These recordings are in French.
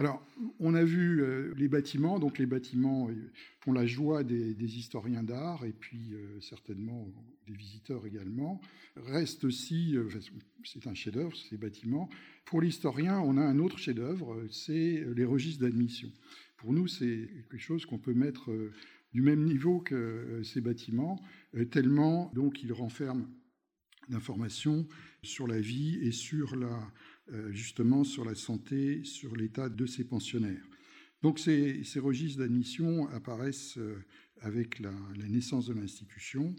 Alors, on a vu euh, les bâtiments, donc les bâtiments euh, font la joie des, historiens d'art et puis euh, certainement des visiteurs également. Reste aussi, c'est un chef-d'œuvre, ces bâtiments. Pour l'historien, on a un autre chef-d'œuvre, c'est les registres d'admission. Pour nous, c'est quelque chose qu'on peut mettre du même niveau que ces bâtiments, tellement donc ils renferment d'informations sur la vie et sur la, justement sur la santé, sur l'état de ces pensionnaires. Donc ces, registres d'admission apparaissent euh, avec la, naissance de l'institution.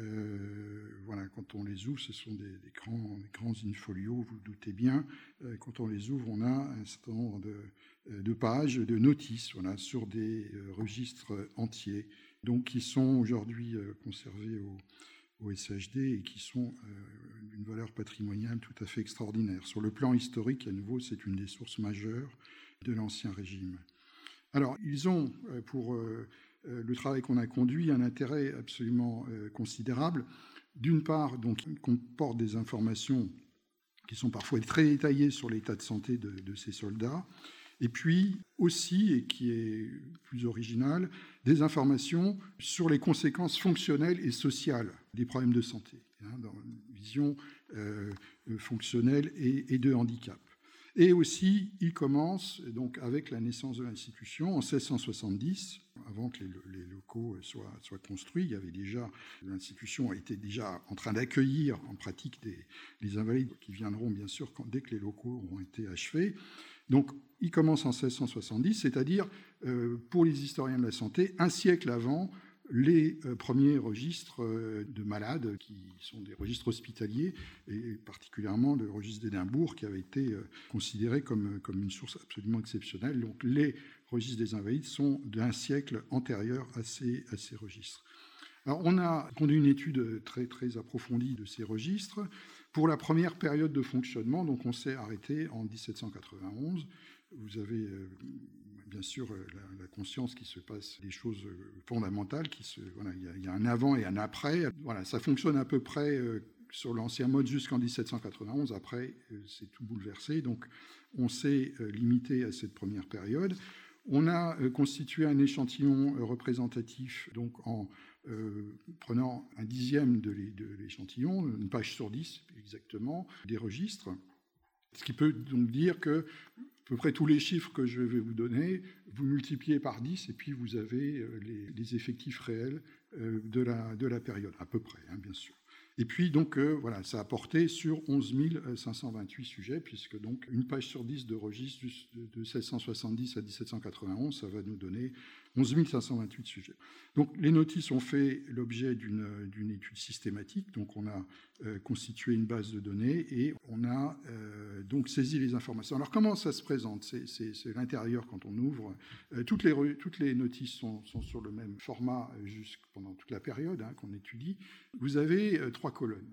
Euh, voilà, quand on les ouvre, ce sont des, grands, grands infolios, vous, doutez bien. quand on les ouvre, on a un certain nombre de, pages, de notices, voilà, sur des registres entiers, donc qui sont aujourd'hui conservés au, au SHD et qui sont euh, d'une valeur patrimoniale tout à fait extraordinaire. Sur le plan historique, à nouveau, c'est une des sources majeures de l'Ancien Régime. Alors, ils ont, euh, pour euh, le travail qu'on a conduit, un intérêt absolument considérable. D'une part, donc, ils comportent des informations qui sont parfois très détaillées sur l'état de santé de, de ces soldats, et puis aussi, et qui est plus original, des informations sur les conséquences fonctionnelles et sociales des problèmes de santé, hein, dans une vision euh, fonctionnelle et, de handicap. Et aussi, il commence donc avec la naissance de l'institution en 1670, avant que les, locaux soient, construits. Il y avait déjà l'institution était déjà en train d'accueillir en pratique les invalides qui viendront bien sûr dès que les locaux auront été achevés. Donc, il commence en 1670, c'est-à-dire, euh, pour les historiens de la santé, un siècle avant les euh, premiers registres euh, de malades, qui sont des registres hospitaliers, et particulièrement le registre d'Édimbourg, qui avait été considéré comme, comme une source absolument exceptionnelle. Donc, les registres des invalides sont d'un siècle antérieur à ces, à ces registres. Alors, on a conduit une étude très, très approfondie de ces registres. Pour la première période de fonctionnement, donc on s'est arrêté en 1791. Vous avez euh, bien sûr euh, la, conscience qu'il se passe des choses euh, fondamentales, il, y a, un avant et un après. Voilà, ça fonctionne à peu près sur l'ancien mode jusqu'en 1791. Après, c'est tout bouleversé. Donc, on s'est limité à cette première période. On a constitué un échantillon représentatif donc en prenant un dixième de l'échantillon, une page sur dix exactement, des registres. Ce qui peut donc dire que à peu près tous les chiffres que je vais vous donner, vous multipliez par 10 et puis vous avez euh, les, effectifs réels euh, de la, de la période, à peu près, hein, bien sûr. Et puis, donc, euh, voilà, ça a porté sur 11 528 sujets, puisque donc une page sur 10 de registre de 1670 à 1791, ça va nous donner 11 528 sujets. Donc, les notices ont fait l'objet d'une étude systématique. Donc, on a euh, constitué une base de données et on a euh, donc saisi les informations. Alors, comment ça se présente? C'est l'intérieur quand on ouvre. toutes, les, toutes les notices sont, sur le même format pendant toute la période hein, qu'on étudie. Vous avez trois colonnes.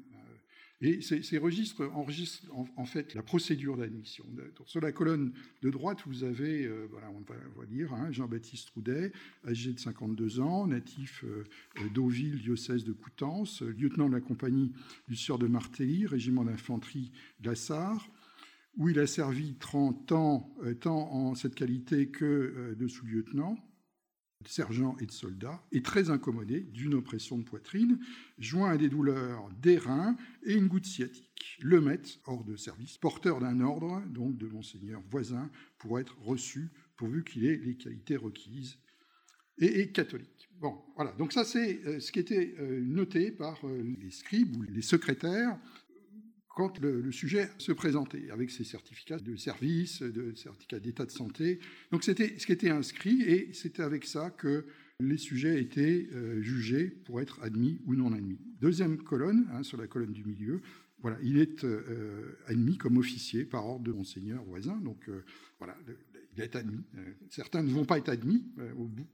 Euh, et ces, registres enregistrent en, fait la procédure d'admission. Sur la colonne de droite, vous avez, euh, on va, hein, Jean-Baptiste Roudet, âgé de 52 ans, natif euh, d'Auville, diocèse de Coutances, lieutenant de la compagnie du Sieur de Martelly, régiment d'infanterie de la Sarre, où il a servi 30 ans, tant en cette qualité que de sous-lieutenant sergents et de soldats, est très incommodé d'une oppression de poitrine, joint à des douleurs des reins et une goutte sciatique. Le maître, hors de service, porteur d'un ordre, donc de monseigneur voisin, pour être reçu, pourvu qu'il ait les qualités requises, et, catholique. Bon, voilà. Donc ça, c'est euh, ce qui était euh, noté par euh, les scribes ou les secrétaires quand le, sujet se présentait, avec ses certificats de service, de certificats d'état de santé. Donc c'était ce qui était inscrit, et c'était avec ça que les sujets étaient euh, jugés pour être admis ou non admis. Deuxième colonne, hein, sur la colonne du milieu, voilà, il est euh, admis comme officier par ordre de monseigneur voisin, donc euh, voilà, il est admis. certains ne vont pas être admis au bout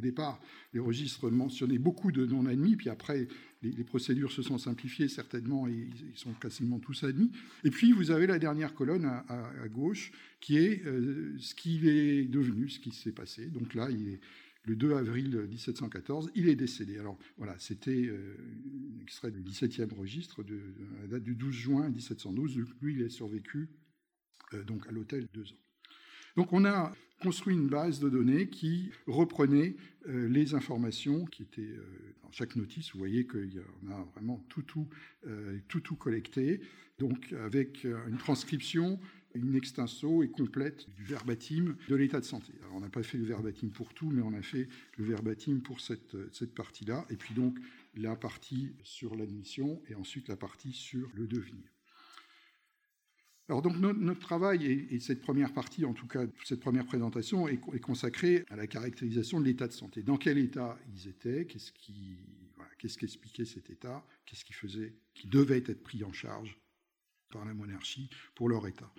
au départ, les registres mentionnaient beaucoup de non-admis, puis après, les, procédures se sont simplifiées certainement et ils sont quasiment tous admis. Et puis, vous avez la dernière colonne à, gauche, qui est euh, ce qu'il est devenu, ce qui s'est passé. Donc là, il est le 2 avril 1714, il est décédé. Alors voilà, c'était euh, un extrait du 17e registre, de, la date du 12 juin 1712. Lui, il a survécu euh, donc à l'hôtel deux ans. Donc on a construit une base de données qui reprenait euh, les informations qui étaient euh, dans chaque notice. Vous voyez qu'on a vraiment tout tout, euh, tout tout collecté, donc avec une transcription, une extenso et complète du verbatim de l'état de santé. Alors on n'a pas fait le verbatim pour tout, mais on a fait le verbatim pour cette, cette partie-là, et puis donc la partie sur l'admission et ensuite la partie sur le devenir. Alors donc notre, travail et, cette première partie, en tout cas cette première présentation, est, consacrée à la caractérisation de l'état de santé. Dans quel état ils étaient Qu'est-ce qui, expliquait cet état Qu'est-ce qui faisait, qui devait être pris en charge par la monarchie pour leur état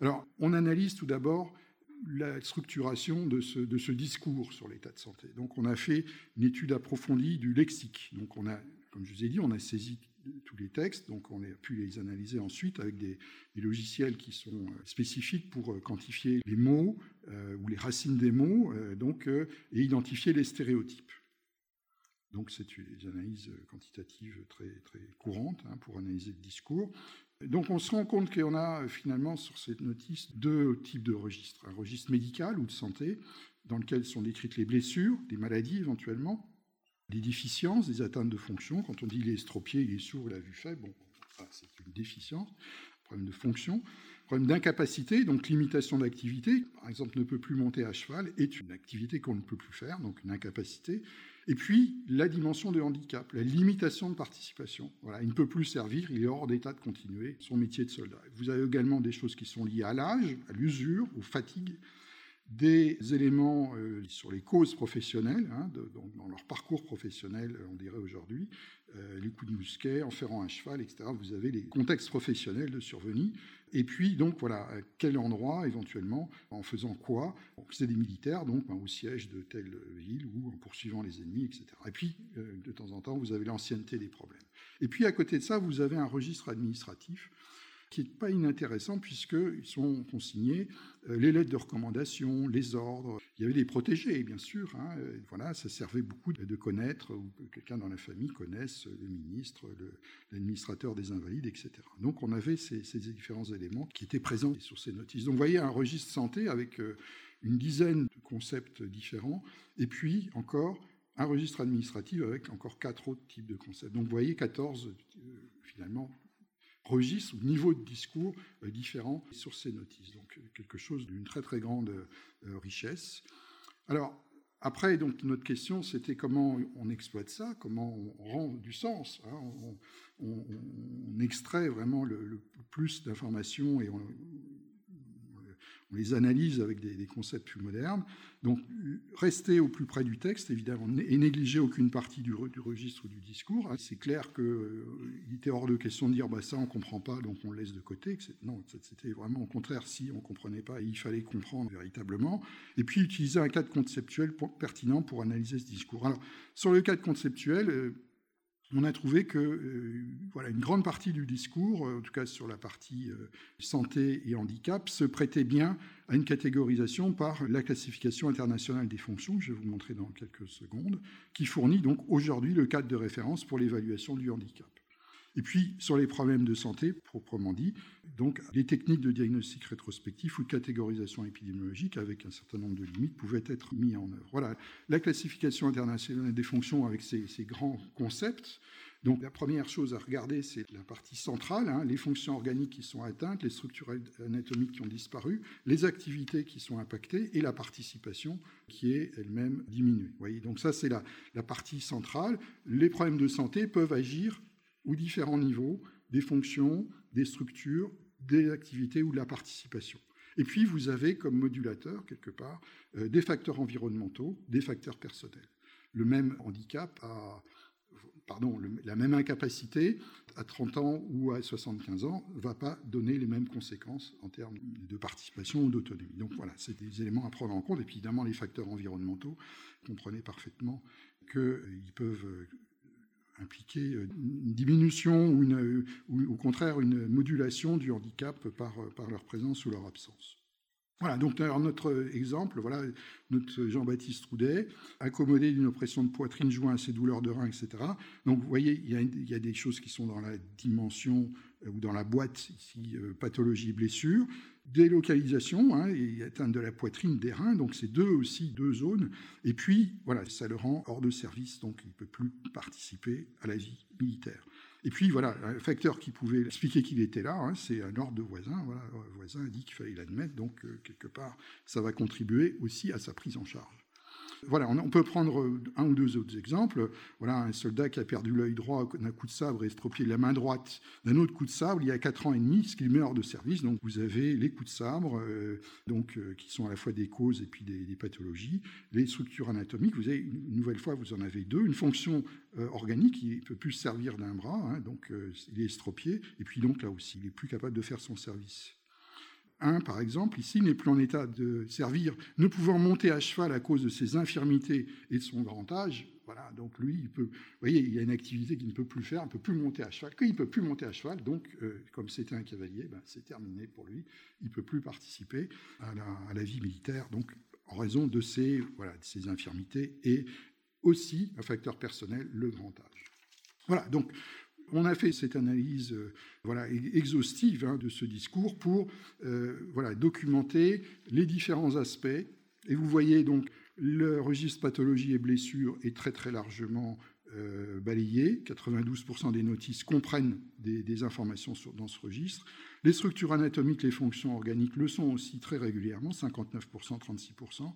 Alors on analyse tout d'abord la structuration de ce, de ce discours sur l'état de santé. Donc on a fait une étude approfondie du lexique. Donc on a, comme je vous ai dit, on a saisi tous les textes, donc on a pu les analyser ensuite avec des, logiciels qui sont euh, spécifiques pour euh, quantifier les mots euh, ou les racines des mots, donc et identifier les stéréotypes. Donc c'est une analyse quantitative très très courante hein, pour analyser le discours. Donc on se rend compte qu'on a finalement sur cette notice deux types de registres un registre médical ou de santé dans lequel sont décrites les blessures, des maladies éventuellement, des déficiences, des atteintes de fonction. Quand on dit il est estropié, il est sourd, il a vue faible, bon, c'est une déficience, problème de fonction. Problème d'incapacité, donc limitation d'activité, par exemple ne peut plus monter à cheval, est une activité qu'on ne peut plus faire, donc une incapacité. Et puis la dimension de handicap, la limitation de participation. Voilà, il ne peut plus servir, il est hors d'état de continuer son métier de soldat. Vous avez également des choses qui sont liées à l'âge, à l'usure, aux fatigues, des éléments euh, sur les causes professionnelles, hein, dans leur parcours professionnel, on dirait aujourd'hui, euh, les coups de mousquet, enferrant un cheval, etc. Vous avez les contextes professionnels de survenue. Et puis, donc, voilà, quel endroit, éventuellement, en faisant quoi C'est des militaires, donc, ben, au siège de telle ville ou en poursuivant les ennemis, etc. Et puis, euh, de temps en temps, vous avez l'ancienneté des problèmes. Et puis, à côté de ça, vous avez un registre administratif qui n'est pas inintéressant puisqu'ils sont consignés euh, les lettres de recommandation, les ordres. Il y avait des protégés, bien sûr. Hein, voilà, ça servait beaucoup de connaître, ou que quelqu'un dans la famille connaisse le ministre, l'administrateur des invalides, etc. Donc on avait ces, différents éléments qui étaient présents sur ces notices. Donc vous voyez un registre santé avec euh, une dizaine de concepts différents, et puis encore un registre administratif avec encore quatre autres types de concepts. Donc vous voyez 14 euh, finalement registres ou niveaux de discours euh, différents sur ces notices. Donc quelque chose d'une très très grande euh, richesse. Alors après, donc notre question, c'était comment on exploite ça, comment on rend du sens. Hein. on, extrait vraiment le, le plus d'informations et on, on les analyse avec des, concepts plus modernes. Donc, rester au plus près du texte, évidemment, et négliger aucune partie du, registre du discours. Hein, c'est clair qu'il euh, était hors de question de dire bah, ça, on ne comprend pas, donc on le laisse de côté. Non, c'était vraiment au contraire, si on ne comprenait pas, il fallait comprendre véritablement. Et puis, utiliser un cadre conceptuel pertinent pour analyser ce discours. Alors, sur le cadre conceptuel, euh, on a trouvé que euh, voilà, une grande partie du discours, euh, en tout cas sur la partie euh, santé et handicap, se prêtait bien à une catégorisation par la classification internationale des fonctions, je vais vous montrer dans quelques secondes, qui fournit donc aujourd'hui le cadre de référence pour l'évaluation du handicap. Et puis, sur les problèmes de santé, proprement dit, donc les techniques de diagnostic rétrospectif ou de catégorisation épidémiologique, avec un certain nombre de limites, pouvaient être mis en œuvre. Voilà, la classification internationale des fonctions avec ces, grands concepts. Donc, la première chose à regarder, c'est la partie centrale, hein, les fonctions organiques qui sont atteintes, les structures anatomiques qui ont disparu, les activités qui sont impactées et la participation qui est elle-même diminuée. Vous voyez, donc ça, c'est la partie centrale. Les problèmes de santé peuvent agir ou différents niveaux des fonctions, des structures, des activités ou de la participation. Et puis, vous avez comme modulateur, quelque part, euh, des facteurs environnementaux, des facteurs personnels. Le même handicap pardon, la même incapacité à 30 ans ou à 75 ans ne va pas donner les mêmes conséquences en termes de participation ou d'autonomie. Donc voilà, c'est des éléments à prendre en compte. Et puis évidemment, les facteurs environnementaux, comprenez parfaitement qu'ils peuvent impliquer euh, une diminution ou, une, ou, au contraire une modulation du handicap par, par leur présence ou leur absence. Voilà, donc notre exemple, voilà, notre Jean-Baptiste Roudet, accommodé d'une oppression de poitrine joint à ses douleurs de rein, etc. Donc vous voyez, il y, a, il y, a, des choses qui sont dans la dimension euh, ou dans la boîte ici, euh, pathologie et blessure. Délocalisation hein, et atteinte de la poitrine, des reins, donc c'est deux aussi, deux zones. Et puis, voilà, ça le rend hors de service, donc il ne peut plus participer à la vie militaire. Et puis voilà, un facteur qui pouvait expliquer qu'il était là, hein, c'est un ordre de voisin. Voilà, voisin a dit qu'il fallait l'admettre, donc euh, quelque part, ça va contribuer aussi à sa prise en charge. Voilà, on peut prendre un ou deux autres exemples. Voilà, un soldat qui a perdu l'œil droit d'un coup de sabre et estropié la main droite d'un autre coup de sabre il y a quatre ans et demi, ce qui met hors de service. Donc vous avez les coups de sabre, euh, donc, euh, qui sont à la fois des causes et puis des, pathologies, les structures anatomiques. Vous avez une nouvelle fois, vous en avez deux, une fonction euh, organique, il ne peut plus servir d'un bras, hein, donc il est estropié, et puis donc là aussi, il n'est plus capable de faire son service. Un, par exemple, ici, n'est plus en état de servir, ne pouvant monter à cheval à cause de ses infirmités et de son grand âge. Voilà, donc lui, il peut, vous voyez, il y a une activité qu'il ne peut plus faire, il ne peut plus monter à cheval. Quand il ne peut plus monter à cheval, donc, euh, comme c'était un cavalier, ben, c'est terminé pour lui. Il ne peut plus participer à la, vie militaire, donc en raison de ses, voilà, de ses infirmités et aussi un facteur personnel, le grand âge. Voilà, donc on a fait cette analyse euh, exhaustive hein, de ce discours pour euh, documenter les différents aspects. Et vous voyez donc le registre pathologie et blessures est très très largement euh, balayé. 92% des notices comprennent des, informations dans ce registre. Les structures anatomiques, les fonctions organiques le sont aussi très régulièrement, 59%, 36%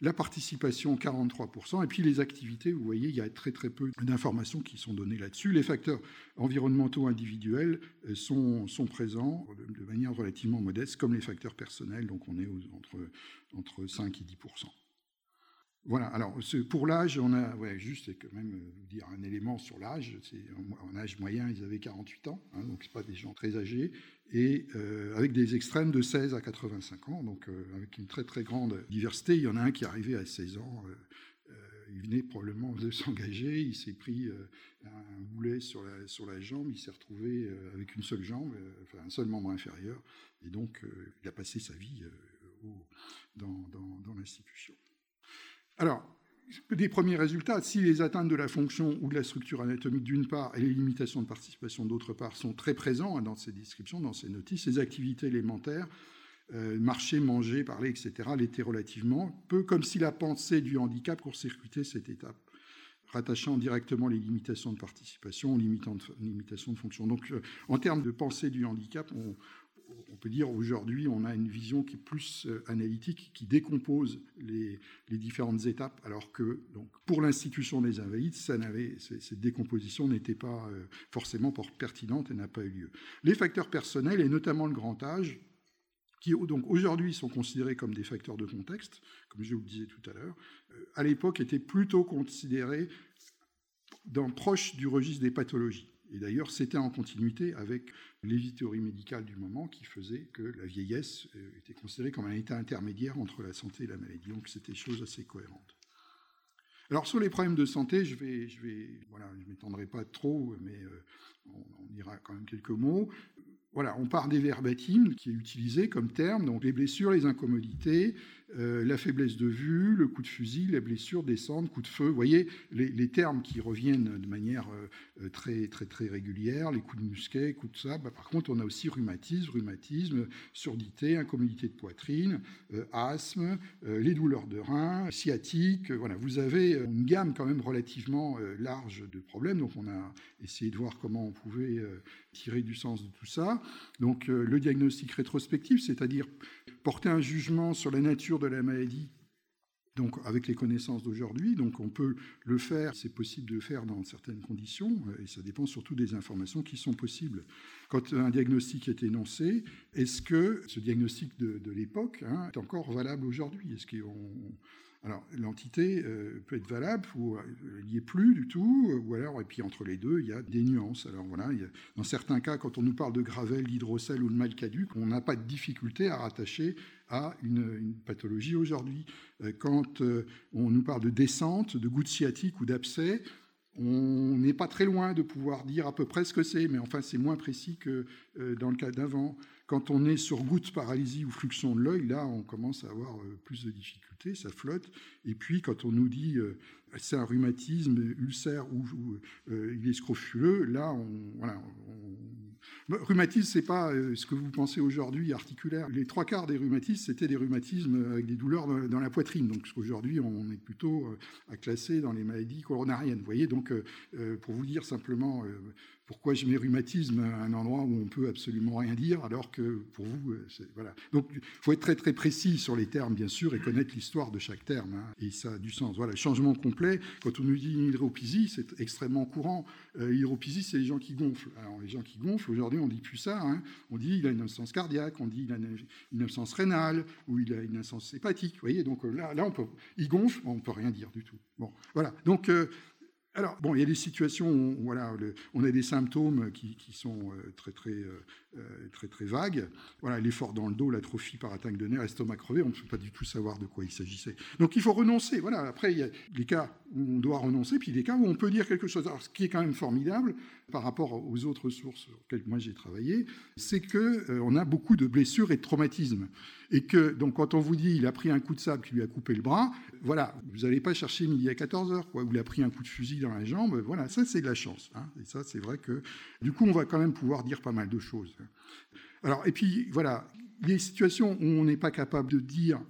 la participation 43%, et puis les activités, vous voyez, il y a très très peu d'informations qui sont données là-dessus. Les facteurs environnementaux individuels euh, sont, présents de manière relativement modeste, comme les facteurs personnels, donc on est entre, entre 5 et 10%. Voilà, alors pour l'âge, on a, juste quand même euh, vous dire un élément sur l'âge. En âge moyen, ils avaient 48 ans, hein, donc ce pas des gens très âgés, et euh, avec des extrêmes de 16 à 85 ans, donc euh, avec une très très grande diversité. Il y en a un qui est arrivé à 16 ans, il venait probablement de s'engager, il s'est pris un boulet sur la, sur la jambe, il s'est retrouvé avec une seule jambe, enfin un seul membre inférieur, et donc il a passé sa vie dans, dans l'institution. Alors, des premiers résultats, si les atteintes de la fonction ou de la structure anatomique d'une part et les limitations de participation d'autre part sont très présents dans ces descriptions, dans ces notices, ces activités élémentaires, euh, marcher, manger, parler, etc., l'étaient relativement peu, comme si la pensée du handicap court-circuitait cette étape, rattachant directement les limitations de participation aux limitations de fonction. Donc, euh, en termes de pensée du handicap, on, on peut dire aujourd'hui, on a une vision qui est plus euh, analytique, qui décompose les, différentes étapes, alors que pour l'institution des invalides, cette décomposition n'était pas euh, forcément pertinente et n'a pas eu lieu. Les facteurs personnels, et notamment le grand âge, qui aujourd'hui sont considérés comme des facteurs de contexte, comme je vous le disais tout à l'heure, euh, à l'époque étaient plutôt considérés dans, proche du registre des pathologies. Et d'ailleurs, c'était en continuité avec les théories médicales du moment qui faisait que la vieillesse euh, était considérée comme un état intermédiaire entre la santé et la maladie. Donc c'était chose assez cohérente. Alors sur les problèmes de santé, je vais, je vais, voilà, je m'étendrai pas trop, mais euh, on, on, dira quand même quelques mots. Voilà, on part des verbatims qui est utilisé comme terme, donc les blessures, les incommodités, euh, la faiblesse de vue, le coup de fusil, la blessure, descente, coup de feu. Vous voyez les, termes qui reviennent de manière euh, euh, très, très, très régulière, les coups de musquet, coups de sabre. par contre, on a aussi rhumatisme, rhumatisme, surdité, incommodité de poitrine, asthme, les douleurs de rein, sciatique. voilà, vous avez une gamme quand même relativement large de problèmes. Donc, on a essayé de voir comment on pouvait tirer du sens de tout ça. Donc, le diagnostic rétrospectif, c'est-à-dire porter un jugement sur la nature de la maladie donc avec les connaissances d'aujourd'hui, donc on peut le faire, c'est possible de le faire dans certaines conditions, euh, et ça dépend surtout des informations qui sont possibles. Quand un diagnostic est énoncé, est-ce que ce diagnostic de, l'époque hein, est encore valable aujourd'hui? Est-ce qu'on alors, l'entité euh, peut être valable ou il n'y est plus du tout, ou alors, et puis entre les deux, il y a des nuances. Alors voilà, dans certains cas, quand on nous parle de gravel, d'hydrocèle ou de mal caduc, on n'a pas de difficulté à rattacher à une, pathologie aujourd'hui. Euh, quand euh, on nous parle de descente, de goutte sciatique ou d'abcès, on n'est pas très loin de pouvoir dire à peu près ce que c'est, mais enfin c'est moins précis que dans le cas d'avant. Quand on est sur goutte, paralysie ou fluxion de l'œil, là, on commence à avoir euh, plus de difficultés, ça flotte. Et puis, quand on nous dit euh, c'est un rhumatisme, ulcère ou, euh, il est scrofuleux, là, on, Rhumatisme, c'est pas euh, ce que vous pensez aujourd'hui articulaire. Les trois quarts des rhumatismes, c'était des rhumatismes avec des douleurs dans la poitrine. Donc aujourd'hui, on est plutôt euh, à classer dans les maladies coronariennes. Vous voyez, donc pour vous dire simplement pourquoi je mets rhumatisme à un endroit où on peut absolument rien dire, alors que pour vous, euh, voilà. Donc, il faut être très très précis sur les termes, bien sûr, et connaître l'histoire de chaque terme. Hein, et ça a du sens. Voilà, changement complet. Quand on nous dit une hydropisie, c'est extrêmement courant. Euh, hydropisie, c'est les gens qui gonflent. Alors, les gens qui gonflent, aujourd'hui, on dit plus ça. Hein. On dit il a une instance cardiaque, on dit il a une instance rénale, ou il a une instance hépatique. Vous voyez, donc là, là peut, il gonfle, on peut rien dire du tout. Bon, voilà. Donc, euh, alors, bon, il y a des situations où voilà, on a des symptômes qui, sont euh, très, très, euh, euh, très, très vagues. Voilà, l'effort dans le dos, l'atrophie par attaque de nerfs, estomac crevé, on ne peut pas du tout savoir de quoi il s'agissait. Donc, il faut renoncer. Voilà, après, il y a des cas où on doit renoncer, puis des cas où on peut dire quelque chose. Alors, ce qui est quand même formidable par rapport aux autres sources sur lesquelles moi j'ai travaillé, c'est qu'on a beaucoup de blessures et de traumatismes. Et que, donc, quand on vous dit il a pris un coup de sable qui lui a coupé le bras, voilà, vous n'allez pas chercher midi à 14 heures, quoi, ou il a pris un coup de fusil dans la jambe, voilà, ça c'est de la chance. Hein. et ça, c'est vrai que, du coup, on va quand même pouvoir dire pas mal de choses. Alors, et puis, voilà, il situations où on n'est pas capable de dire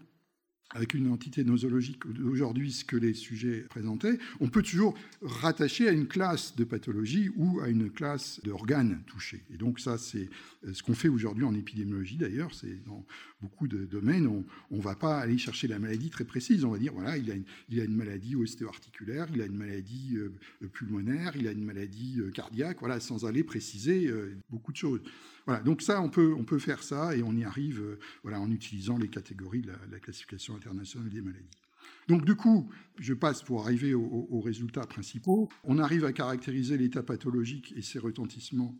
avec une entité nosologique aujourd'hui ce que les sujets présentaient, on peut toujours rattacher à une classe de pathologie ou à une classe d'organes touchés. Et donc ça, c'est ce qu'on fait aujourd'hui en épidémiologie d'ailleurs, c'est dans beaucoup de domaines, on ne va pas aller chercher la maladie très précise, on va dire, voilà, il a une, il a une maladie ostéo-articulaire, il a une maladie euh, pulmonaire, il a une maladie euh, cardiaque, voilà, sans aller préciser euh, beaucoup de choses. Voilà, donc ça, on peut, on peut faire ça et on y arrive euh, voilà, en utilisant les catégories de la, classification internationale des maladies. Donc du coup, je passe pour arriver aux, résultats principaux. On arrive à caractériser l'état pathologique et ses retentissements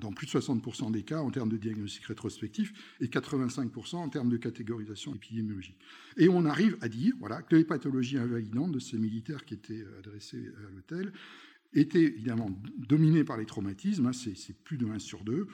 dans plus de 60% des cas en termes de diagnostic rétrospectif et 85% en termes de catégorisation épidémiologique. Et on arrive à dire voilà, que les pathologies invalidantes de ces militaires qui étaient adressés à l'hôtel étaient évidemment dominées par les traumatismes, hein, c'est plus de 1 sur 2,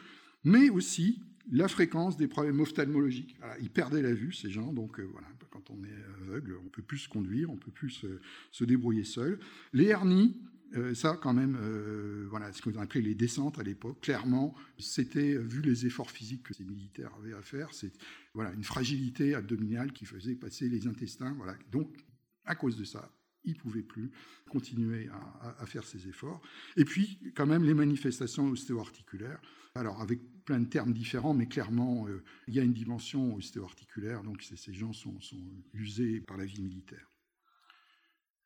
mais aussi la fréquence des problèmes ophtalmologiques. ils perdaient la vue, ces gens, donc euh, voilà, quand on est aveugle, on peut plus se conduire, on peut plus se, débrouiller seul. Les hernies, euh, ça quand même, euh, voilà, ce qu'on appelait les descentes à l'époque, clairement, c'était, vu les efforts physiques que ces militaires avaient à faire, c'est voilà, une fragilité abdominale qui faisait passer les intestins. Voilà. Donc, à cause de ça, ils ne pouvaient plus continuer à, à, faire ces efforts. Et puis, quand même, les manifestations ostéo-articulaires, alors avec plein de termes différents, mais clairement, euh, il y a une dimension ostéo-articulaire, donc ces gens sont, usés par la vie militaire.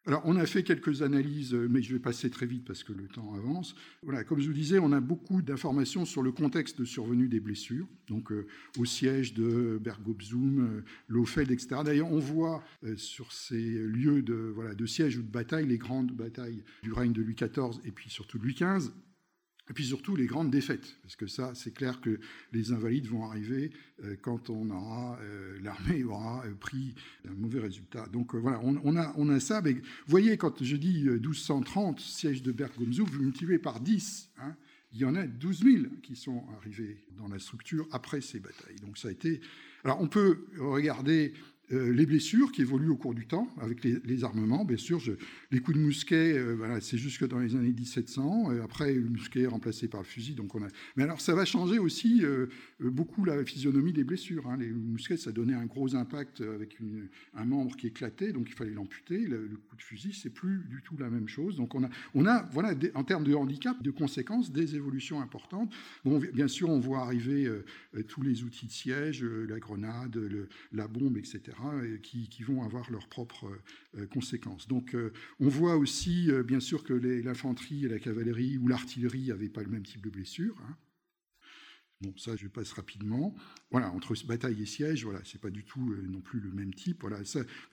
Alors, on a fait quelques analyses, mais je vais passer très vite parce que le temps avance. Voilà, comme je vous disais, on a beaucoup d'informations sur le contexte de survenue des blessures, donc euh, au siège de Bergobzum, euh, Lofeld, etc. D'ailleurs, on voit sur ces lieux de, voilà, de siège ou de bataille, les grandes batailles du règne de Louis XIV et puis surtout de Louis XV, et puis surtout les grandes défaites, parce que ça, c'est clair que les invalides vont arriver euh, quand on aura, euh, l'armée aura euh, pris un mauvais résultat. Donc voilà, on, a, on a ça. Mais voyez, quand je dis 1230, siège de Berg-Gomzow, vous multipliez par 10. Hein, il y en a 12 000 qui sont arrivés dans la structure après ces batailles. Donc ça a été. Alors on peut regarder euh, les blessures qui évoluent au cours du temps avec les, armements. Bien sûr, les coups de mousquet, euh, c'est jusque dans les années 1700. Euh, après, le mousquet est remplacé par le fusil. Donc on a... Mais alors, ça va changer aussi beaucoup la physionomie des blessures. Hein. Les mousquets, ça donnait un gros impact avec un membre qui éclatait, donc il fallait l'amputer. Le, coup de fusil, c'est plus du tout la même chose. Donc on a, on a voilà, en termes de handicap, de conséquences, des évolutions importantes. Bon, bien sûr, on voit arriver tous les outils de siège, la grenade, la bombe, etc qui, vont avoir leurs propres euh, conséquences. Donc euh, on voit aussi, euh, bien sûr, que l'infanterie et la cavalerie ou l'artillerie n'avaient pas le même type de blessure. Hein. Bon, ça, je passe rapidement. Voilà, entre bataille et siège, voilà, c'est pas du tout non plus le même type. Voilà,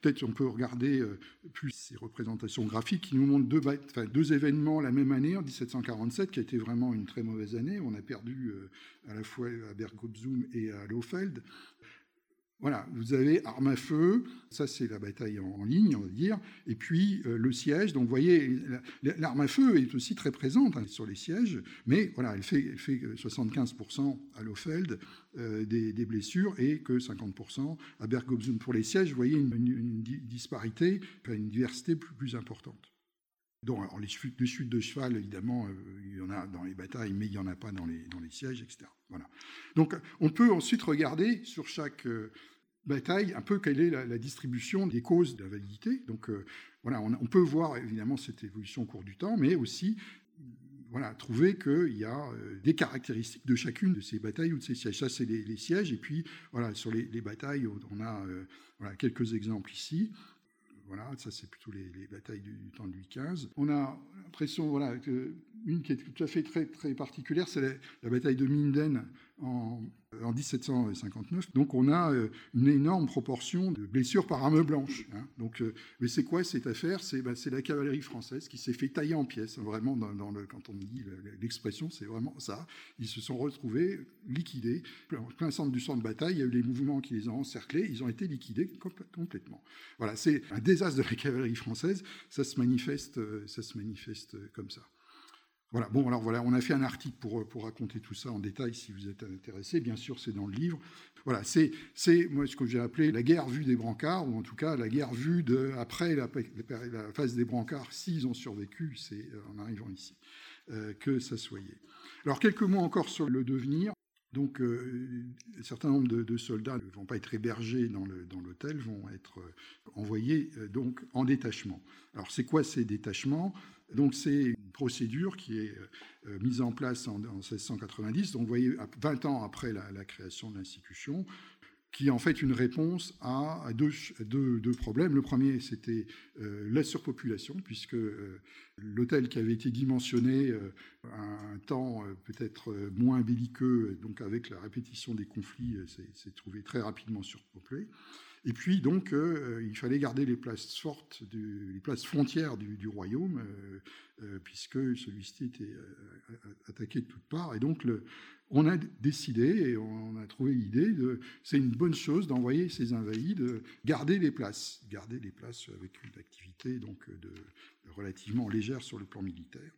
peut-être on peut regarder plus ces représentations graphiques qui nous montrent deux, événements la même année, en 1747, qui a été vraiment une très mauvaise année. On a perdu à la fois à Berg-op-Zoom et à Lofeld. Voilà, vous avez arme à feu, ça c'est la bataille en, ligne, on va dire, et puis euh, le siège. Donc vous voyez, l'arme à feu est aussi très présente hein, sur les sièges, mais voilà, elle fait, elle fait 75% à Lofeld euh, des, blessures et que 50% à Bergobzum. Pour les sièges, vous voyez une, disparité, une diversité plus importante. Donc, les, chutes, de cheval, évidemment, il y en a dans les batailles, mais il n'y en a pas dans les, dans les sièges, etc. Voilà. Donc, on peut ensuite regarder sur chaque bataille un peu quelle est la, distribution des causes d'invalidité. Donc, voilà, on, peut voir évidemment cette évolution au cours du temps, mais aussi voilà, trouver qu'il y a euh, des caractéristiques de chacune de ces batailles ou de ces sièges. Ça, c'est les, sièges. Et puis, voilà, sur les, batailles, on a euh, voilà, quelques exemples ici. Voilà, ça, c'est plutôt les, batailles du, temps de Louis XV. On a l'impression, voilà, une qui est tout à fait très, très particulière, c'est la, la, bataille de Minden en en 1759. Donc on a euh, une énorme proportion de blessures par arme blanche. Hein. Donc, euh, mais c'est quoi cette affaire? Bah, C'est la cavalerie française qui s'est fait tailler en pièces. Hein, vraiment, quand on dit l'expression, c'est vraiment ça. Ils se sont retrouvés liquidés. En plein centre du centre de bataille, il y a eu les mouvements qui les ont encerclés. Ils ont été liquidés complètement. Voilà, c'est un désastre de la cavalerie française. Ça se manifeste, euh, ça se manifeste comme ça. Voilà, bon, alors voilà, on a fait un article pour, pour raconter tout ça en détail si vous êtes intéressé. Bien sûr, c'est dans le livre. Voilà, c'est, c'est moi ce que j'ai appelé la guerre vue des brancards, ou en tout cas la guerre vue de, après la, phase des brancards, s'ils ont survécu, c'est euh, en arrivant ici, euh, que ça soyait. Alors, quelques mots encore sur le devenir. Donc, euh, un certain nombre de, soldats ne vont pas être hébergés dans, l'hôtel, vont être envoyés donc en détachement. Alors, c'est quoi ces détachements? Donc, c'est procédure qui est euh, mise en place en, 1690, donc vous voyez, 20 ans après la, création de l'institution, qui est en fait une réponse à, deux, problèmes. Le premier, c'était euh, la surpopulation, puisque euh, l'hôtel qui avait été dimensionné à un temps peut-être moins belliqueux, donc avec la répétition des conflits, s'est trouvé très rapidement surpeuplé. Et puis donc, il fallait garder les places fortes, les places frontières du, royaume, euh, puisque celui-ci était euh, attaqué de toutes parts. Et donc, le, on a décidé et on a trouvé l'idée de, c'est une bonne chose d'envoyer ces invalides garder les places, garder les places avec une activité donc de, relativement légère sur le plan militaire.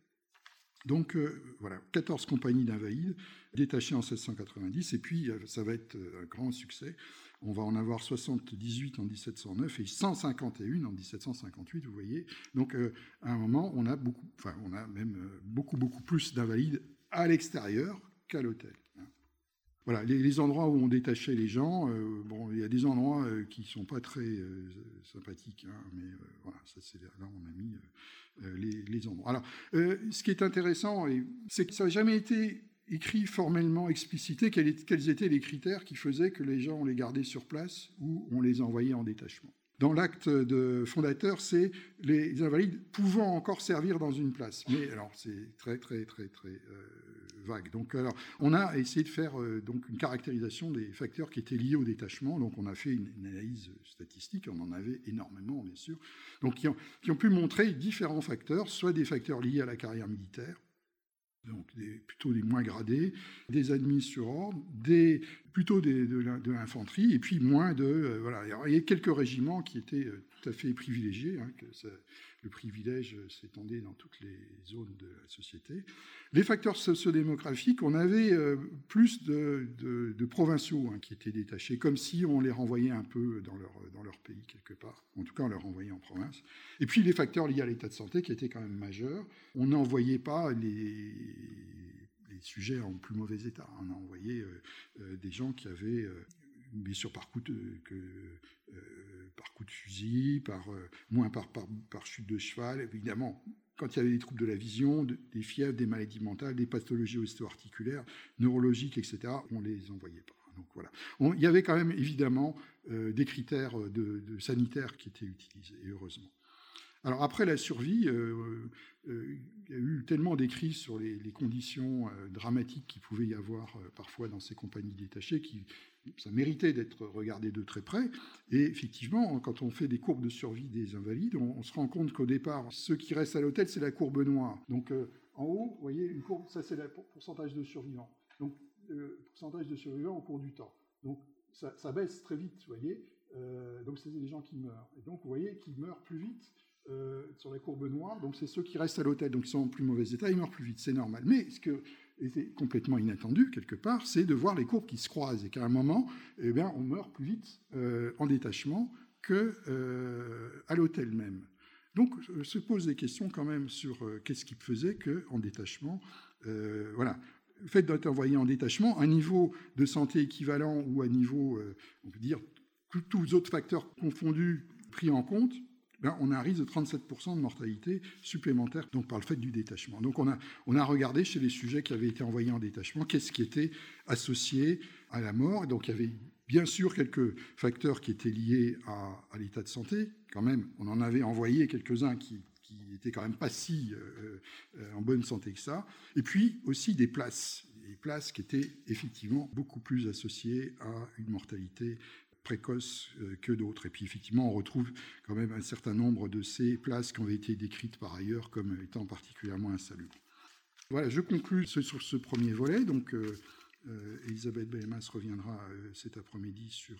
Donc euh, voilà, 14 compagnies d'invalides détachées en 1690, et puis ça va être un grand succès. On va en avoir 78 en 1709 et 151 en 1758, vous voyez. Donc, euh, à un moment, on a beaucoup, enfin, on a même euh, beaucoup, beaucoup plus d'invalides à l'extérieur qu'à l'hôtel. Hein. Voilà, les, endroits où on détachait les gens, euh, bon, il y a des endroits qui sont pas très sympathiques, hein, mais voilà, ça c'est là on a mis les, endroits. Alors, ce qui est intéressant, c'est que ça n'a jamais été écrit formellement, explicité, quels étaient les critères qui faisaient que les gens, on les gardait sur place ou on les envoyait en détachement. Dans l'acte de fondateur, c'est les invalides pouvant encore servir dans une place. Mais alors, c'est très, très, très, très euh, Donc, alors, on a essayé de faire euh, donc une caractérisation des facteurs qui étaient liés au détachement. Donc, on a fait une, analyse statistique. On en avait énormément, bien sûr. Donc, qui ont, pu montrer différents facteurs, soit des facteurs liés à la carrière militaire, donc plutôt des moins gradés, des admis sur ordre, des, plutôt de, l'infanterie, et puis moins de... Euh, voilà, il y a quelques régiments qui étaient euh, tout à fait privilégiés, hein, que le privilège s'étendait dans toutes les zones de la société. Les facteurs sociodémographiques, on avait euh, plus de, provinciaux hein, qui étaient détachés, comme si on les renvoyait un peu dans leur, dans leur pays quelque part. En tout cas, on les renvoyait en province. Et puis les facteurs liés à l'état de santé qui étaient quand même majeurs. On n'envoyait pas les, sujets en plus mauvais état. On a envoyé euh, euh, des gens qui avaient une blessure par coup de, que, par coup de fusil, par, moins par, par, chute de cheval, évidemment. Quand il y avait des troubles de la vision, des fièvres, des maladies mentales, des pathologies osteoarticulaires, neurologiques, etc., on les envoyait pas. Donc voilà. il y avait quand même évidemment euh, des critères de, sanitaires qui étaient utilisés, et heureusement. Alors après la survie, euh, euh, il y a eu tellement d'écrits sur les, les conditions dramatiques qu'il pouvait y avoir parfois dans ces compagnies détachées qui ça méritait d'être regardé de très près. Et effectivement, quand on fait des courbes de survie des invalides, on, se rend compte qu'au départ, ceux qui restent à l'hôtel, c'est la courbe noire. Donc euh, en haut, vous voyez, une courbe, ça c'est le pourcentage de survivants. Donc le pourcentage de survivants au cours du temps. Donc ça, baisse très vite, vous voyez. Euh, donc c'est des gens qui meurent. Et donc vous voyez qu'ils meurent plus vite euh, sur la courbe noire. Donc c'est ceux qui restent à l'hôtel, donc ils sont en plus mauvais état, ils meurent plus vite, c'est normal. Mais ce que était complètement inattendu, quelque part, c'est de voir les courbes qui se croisent et qu'à un moment, eh bien, on meurt plus vite euh, en détachement qu'à euh, l'hôtel même. Donc se posent des questions quand même sur qu'est-ce qui faisait qu'en détachement, voilà, le fait d'être envoyé en détachement, un niveau de santé équivalent ou un niveau, on peut dire, tous autres facteurs confondus pris en compte, ben, on a un risque de 37% de mortalité supplémentaire donc par le fait du détachement. Donc on a, on a regardé chez les sujets qui avaient été envoyés en détachement qu'est-ce qui était associé à la mort. Donc il y avait bien sûr quelques facteurs qui étaient liés à, l'état de santé. Quand même, on en avait envoyé quelques-uns qui, qui étaient quand même pas si euh, euh, en bonne santé que ça. Et puis aussi des places, des places qui étaient effectivement beaucoup plus associées à une mortalité précoce euh, que d'autres. Et puis effectivement, on retrouve quand même un certain nombre de ces places qui ont été décrites par ailleurs comme étant particulièrement insalubres. Voilà, je conclus sur ce premier volet. Donc, euh, euh, Elisabeth Bellemas reviendra cet après-midi sur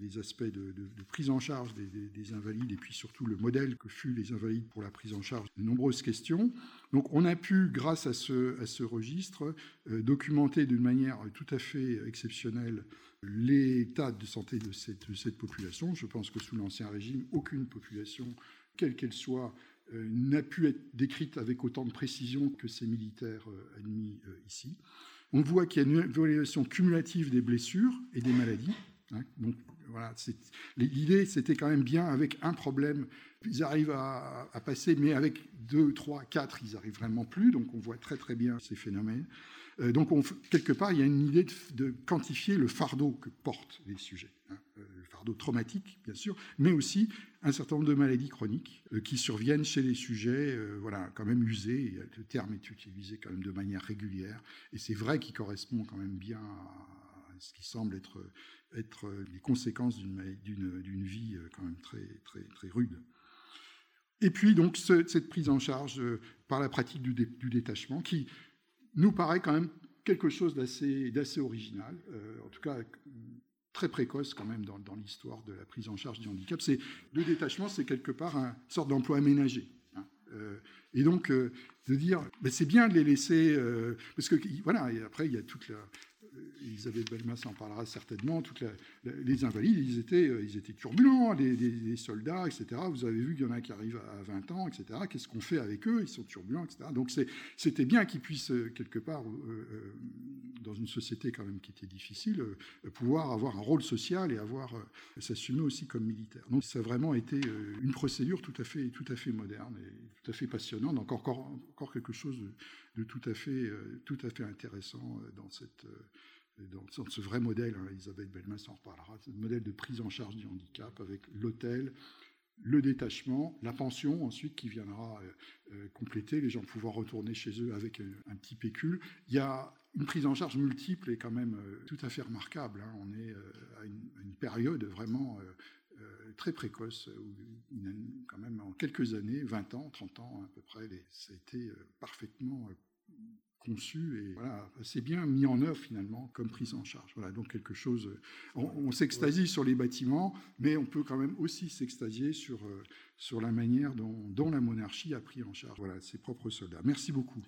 les aspects de, prise en charge des, invalides et puis surtout le modèle que fut les invalides pour la prise en charge de nombreuses questions. Donc on a pu, grâce à ce, à ce registre, documenter d'une manière tout à fait exceptionnelle l'état de santé de cette, population. Je pense que sous l'Ancien Régime, aucune population, quelle qu'elle soit, euh, n'a pu être décrite avec autant de précision que ces militaires euh, admis euh, ici. On voit qu'il y a une évaluation cumulative des blessures et des maladies. Hein. donc voilà, l'idée, c'était quand même bien avec un problème. Ils arrivent à, à, passer, mais avec deux, trois, quatre, ils n'arrivent vraiment plus. Donc on voit très très bien ces phénomènes. Euh, donc, quelque part, il y a une idée de, quantifier le fardeau que portent les sujets. Hein. Euh, le fardeau traumatique, bien sûr, mais aussi un certain nombre de maladies chroniques euh, qui surviennent chez les sujets, voilà, quand même usés. Le terme est utilisé quand même de manière régulière, et c'est vrai qu'il correspond quand même bien à ce qui semble être, être les conséquences d'une vie quand même très, très, très rude. Et puis donc cette prise en charge par la pratique du, du détachement qui nous paraît quand même quelque chose d'assez original, euh, en tout cas très précoce quand même dans, l'histoire de la prise en charge du handicap. Le détachement, c'est quelque part une sorte d'emploi aménagé. Hein. Euh, et donc euh, de dire, ben, c'est bien de les laisser, parce que voilà, et après il y a toute la, Elisabeth Belmas en parlera certainement, toutes les invalides, ils étaient, euh, ils étaient turbulents, les, soldats, etc. Vous avez vu qu'il y en a qui arrivent à 20 ans, etc. Qu'est-ce qu'on fait avec eux? Ils sont turbulents, etc. Donc c'était bien qu'ils puissent, euh, quelque part, euh, dans une société quand même qui était difficile, pouvoir avoir un rôle social et avoir s'assumer aussi comme militaire. Donc ça a vraiment été une procédure tout à fait, tout à fait moderne et tout à fait passionnante. Donc encore, encore quelque chose de, tout, à fait, tout à fait intéressant dans cette dans, ce vrai modèle, hein, Elisabeth Belmas en reparlera, ce modèle de prise en charge du handicap avec l'hôtel, le détachement, la pension ensuite qui viendra euh, euh, compléter, les gens pouvoir retourner chez eux avec euh, un, petit pécule. Il y a une prise en charge multiple et quand même tout à fait remarquable. Hein. On est à une, période vraiment très précoce, quand même en quelques années, 20 ans, 30 ans à peu près, ça a été parfaitement conçu et voilà, c'est bien mis en œuvre finalement comme prise en charge. Voilà, donc quelque chose. On, s'extasie sur les bâtiments, mais on peut quand même aussi s'extasier sur, euh, sur la manière dont, dont, la monarchie a pris en charge voilà, ses propres soldats. Merci beaucoup.